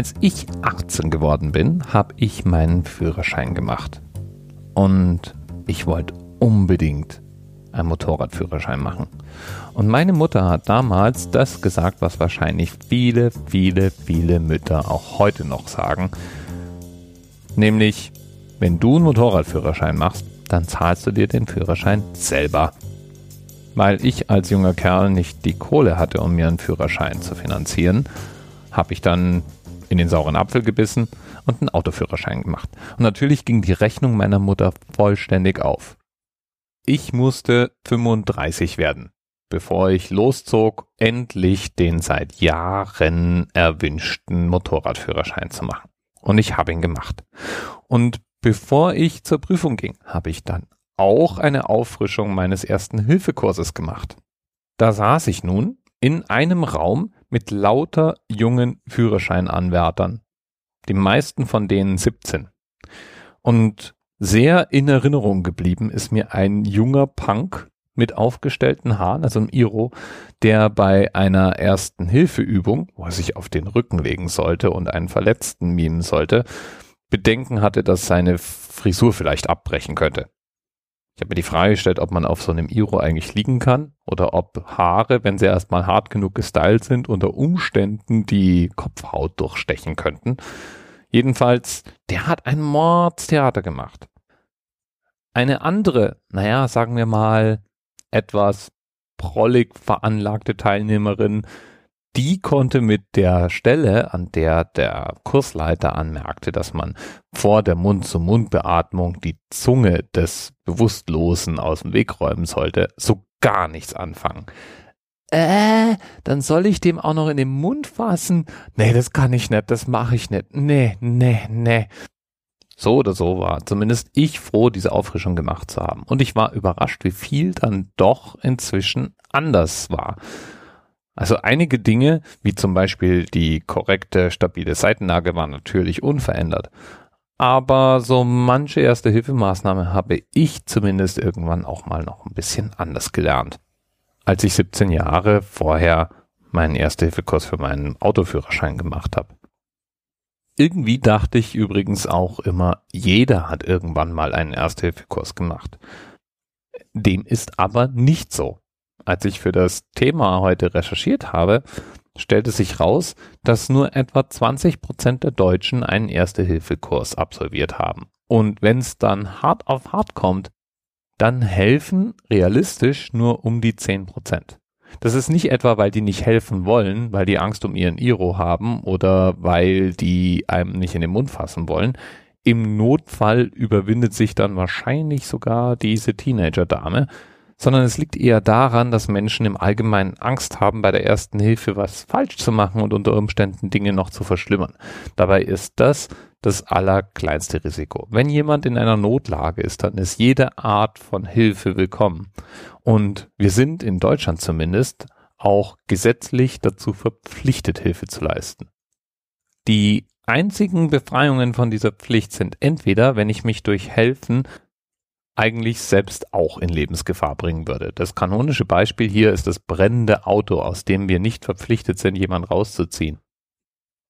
Als ich 18 geworden bin, habe ich meinen Führerschein gemacht. Und ich wollte unbedingt einen Motorradführerschein machen. Und meine Mutter hat damals das gesagt, was wahrscheinlich viele, viele, viele Mütter auch heute noch sagen. Nämlich, wenn du einen Motorradführerschein machst, dann zahlst du dir den Führerschein selber. Weil ich als junger Kerl nicht die Kohle hatte, um mir einen Führerschein zu finanzieren, habe ich dann in den sauren Apfel gebissen und einen Autoführerschein gemacht. Und natürlich ging die Rechnung meiner Mutter vollständig auf. Ich musste 35 werden, bevor ich loszog, endlich den seit Jahren erwünschten Motorradführerschein zu machen. Und ich habe ihn gemacht. Und bevor ich zur Prüfung ging, habe ich dann auch eine Auffrischung meines ersten Hilfekurses gemacht. Da saß ich nun in einem Raum mit lauter jungen Führerscheinanwärtern, die meisten von denen 17. Und sehr in Erinnerung geblieben ist mir ein junger Punk mit aufgestellten Haaren, also ein Iro, der bei einer ersten Hilfeübung, wo er sich auf den Rücken legen sollte und einen Verletzten mimen sollte, Bedenken hatte, dass seine Frisur vielleicht abbrechen könnte. Ich habe mir die Frage gestellt, ob man auf so einem Iro eigentlich liegen kann oder ob Haare, wenn sie erstmal hart genug gestylt sind, unter Umständen die Kopfhaut durchstechen könnten. Jedenfalls, der hat ein Mordstheater gemacht. Eine andere, naja, sagen wir mal, etwas prollig veranlagte Teilnehmerin, die konnte mit der Stelle, an der der Kursleiter anmerkte, dass man vor der Mund-zu-Mund-Beatmung die Zunge des Bewusstlosen aus dem Weg räumen sollte, so gar nichts anfangen. Äh, dann soll ich dem auch noch in den Mund fassen? Nee, das kann ich nicht, das mache ich nicht. Nee, nee, nee. So oder so war zumindest ich froh, diese Auffrischung gemacht zu haben. Und ich war überrascht, wie viel dann doch inzwischen anders war. Also einige Dinge, wie zum Beispiel die korrekte, stabile Seitenlage, waren natürlich unverändert. Aber so manche erste Hilfemaßnahme habe ich zumindest irgendwann auch mal noch ein bisschen anders gelernt. Als ich 17 Jahre vorher meinen Erste-Hilfe-Kurs für meinen Autoführerschein gemacht habe. Irgendwie dachte ich übrigens auch immer, jeder hat irgendwann mal einen Ersthilfekurs gemacht. Dem ist aber nicht so. Als ich für das Thema heute recherchiert habe, stellte sich raus, dass nur etwa 20 Prozent der Deutschen einen Erste-Hilfe-Kurs absolviert haben. Und wenn es dann hart auf hart kommt, dann helfen realistisch nur um die 10 Prozent. Das ist nicht etwa, weil die nicht helfen wollen, weil die Angst um ihren Iro haben oder weil die einem nicht in den Mund fassen wollen. Im Notfall überwindet sich dann wahrscheinlich sogar diese Teenager-Dame, sondern es liegt eher daran, dass Menschen im Allgemeinen Angst haben, bei der ersten Hilfe was falsch zu machen und unter Umständen Dinge noch zu verschlimmern. Dabei ist das das allerkleinste Risiko. Wenn jemand in einer Notlage ist, dann ist jede Art von Hilfe willkommen. Und wir sind in Deutschland zumindest auch gesetzlich dazu verpflichtet, Hilfe zu leisten. Die einzigen Befreiungen von dieser Pflicht sind entweder, wenn ich mich durch Helfen eigentlich selbst auch in Lebensgefahr bringen würde. Das kanonische Beispiel hier ist das brennende Auto, aus dem wir nicht verpflichtet sind, jemanden rauszuziehen.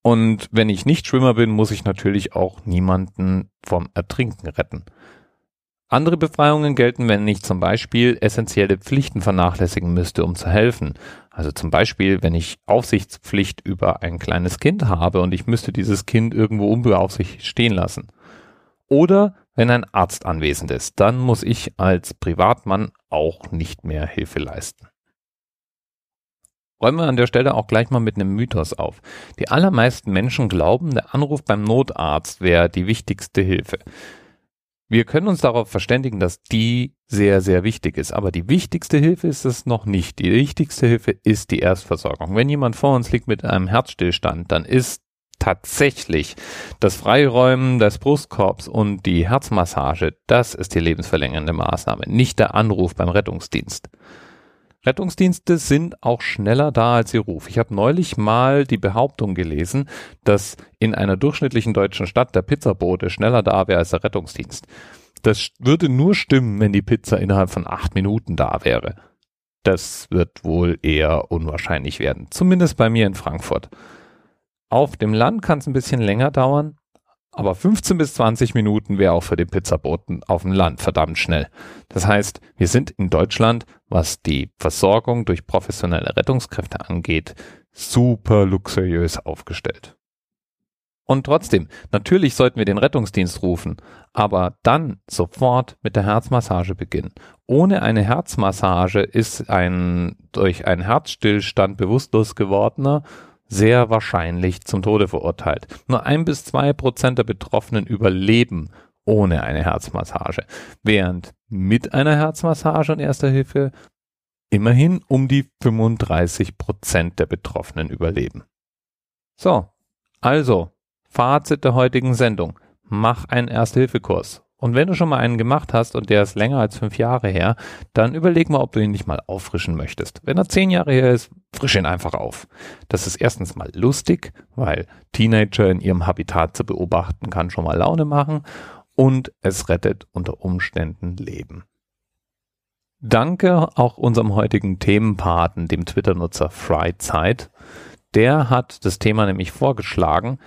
Und wenn ich nicht Schwimmer bin, muss ich natürlich auch niemanden vom Ertrinken retten. Andere Befreiungen gelten, wenn ich zum Beispiel essentielle Pflichten vernachlässigen müsste, um zu helfen. Also zum Beispiel, wenn ich Aufsichtspflicht über ein kleines Kind habe und ich müsste dieses Kind irgendwo unbeaufsichtigt stehen lassen. Oder wenn ein Arzt anwesend ist, dann muss ich als Privatmann auch nicht mehr Hilfe leisten. Räumen wir an der Stelle auch gleich mal mit einem Mythos auf. Die allermeisten Menschen glauben, der Anruf beim Notarzt wäre die wichtigste Hilfe. Wir können uns darauf verständigen, dass die sehr, sehr wichtig ist. Aber die wichtigste Hilfe ist es noch nicht. Die wichtigste Hilfe ist die Erstversorgung. Wenn jemand vor uns liegt mit einem Herzstillstand, dann ist tatsächlich das Freiräumen des Brustkorbs und die Herzmassage, das ist die lebensverlängernde Maßnahme, nicht der Anruf beim Rettungsdienst. Rettungsdienste sind auch schneller da als ihr Ruf. Ich habe neulich mal die Behauptung gelesen, dass in einer durchschnittlichen deutschen Stadt der Pizzabote schneller da wäre als der Rettungsdienst. Das würde nur stimmen, wenn die Pizza innerhalb von acht Minuten da wäre. Das wird wohl eher unwahrscheinlich werden. Zumindest bei mir in Frankfurt. Auf dem Land kann es ein bisschen länger dauern, aber 15 bis 20 Minuten wäre auch für den Pizzaboten auf dem Land verdammt schnell. Das heißt, wir sind in Deutschland, was die Versorgung durch professionelle Rettungskräfte angeht, super luxuriös aufgestellt. Und trotzdem, natürlich sollten wir den Rettungsdienst rufen, aber dann sofort mit der Herzmassage beginnen. Ohne eine Herzmassage ist ein durch einen Herzstillstand bewusstlos gewordener sehr wahrscheinlich zum Tode verurteilt. Nur ein bis zwei Prozent der Betroffenen überleben ohne eine Herzmassage, während mit einer Herzmassage und Erster Hilfe immerhin um die 35 Prozent der Betroffenen überleben. So, also Fazit der heutigen Sendung. Mach einen Erste-Hilfe-Kurs. Und wenn du schon mal einen gemacht hast und der ist länger als fünf Jahre her, dann überleg mal, ob du ihn nicht mal auffrischen möchtest. Wenn er zehn Jahre her ist, frisch ihn einfach auf. Das ist erstens mal lustig, weil Teenager in ihrem Habitat zu beobachten kann schon mal Laune machen und es rettet unter Umständen Leben. Danke auch unserem heutigen Themenpaten, dem Twitter-Nutzer Freizeit. Der hat das Thema nämlich vorgeschlagen,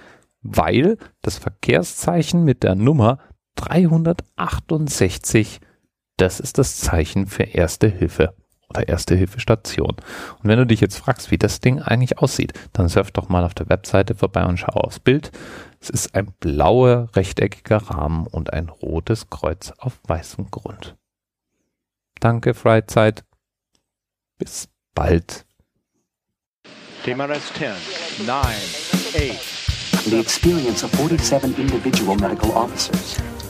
weil das Verkehrszeichen mit der Nummer 368, das ist das Zeichen für Erste Hilfe oder Erste Hilfestation. Und wenn du dich jetzt fragst, wie das Ding eigentlich aussieht, dann surf doch mal auf der Webseite vorbei und schau aufs Bild. Es ist ein blauer rechteckiger Rahmen und ein rotes Kreuz auf weißem Grund. Danke, Freizeit. Bis bald. TMRS 10, 9, 8, the experience of 47 individual medical officers.